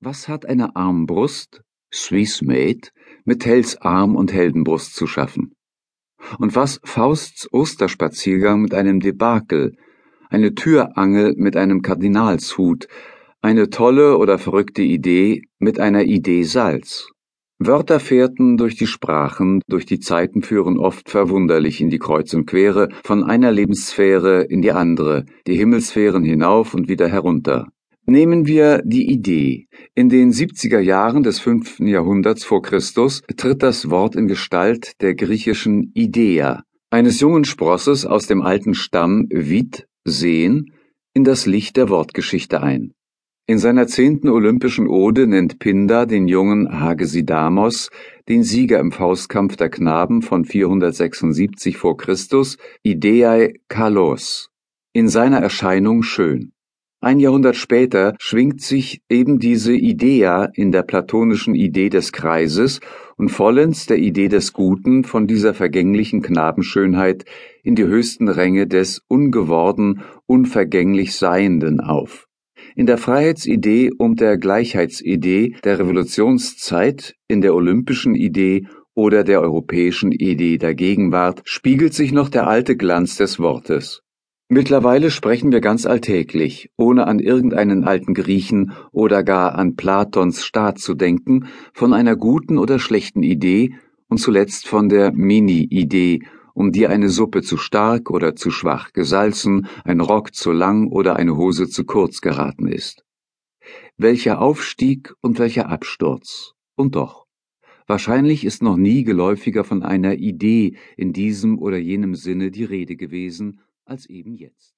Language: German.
Was hat eine Armbrust, Swiss made, mit Tells Arm und Heldenbrust zu schaffen? Und was Fausts Osterspaziergang mit einem Debakel, eine Türangel mit einem Kardinalshut, eine tolle oder verrückte Idee mit einer Idee Salz? Wörter fährten durch die Sprachen, durch die Zeiten führen oft verwunderlich in die Kreuz und Quere, von einer Lebenssphäre in die andere, die Himmelssphären hinauf und wieder herunter. Nehmen wir die Idee. In den 70er Jahren des fünften Jahrhunderts vor Christus tritt das Wort in Gestalt der griechischen Idea, eines jungen Sprosses aus dem alten Stamm Vid, sehen, in das Licht der Wortgeschichte ein. In seiner zehnten olympischen Ode nennt Pindar den jungen Hagesidamos, den Sieger im Faustkampf der Knaben von 476 vor Christus, Ideae Kalos, in seiner Erscheinung schön. Ein Jahrhundert später schwingt sich eben diese Idea in der platonischen Idee des Kreises und vollends der Idee des Guten von dieser vergänglichen Knabenschönheit in die höchsten Ränge des ungeworden, unvergänglich Seienden auf. In der Freiheitsidee und der Gleichheitsidee der Revolutionszeit, in der olympischen Idee oder der europäischen Idee der Gegenwart spiegelt sich noch der alte Glanz des Wortes. Mittlerweile sprechen wir ganz alltäglich, ohne an irgendeinen alten Griechen oder gar an Platons Staat zu denken, von einer guten oder schlechten Idee und zuletzt von der Mini-Idee, um die eine Suppe zu stark oder zu schwach gesalzen, ein Rock zu lang oder eine Hose zu kurz geraten ist. Welcher Aufstieg und welcher Absturz. Und doch. Wahrscheinlich ist noch nie geläufiger von einer Idee in diesem oder jenem Sinne die Rede gewesen, als eben jetzt.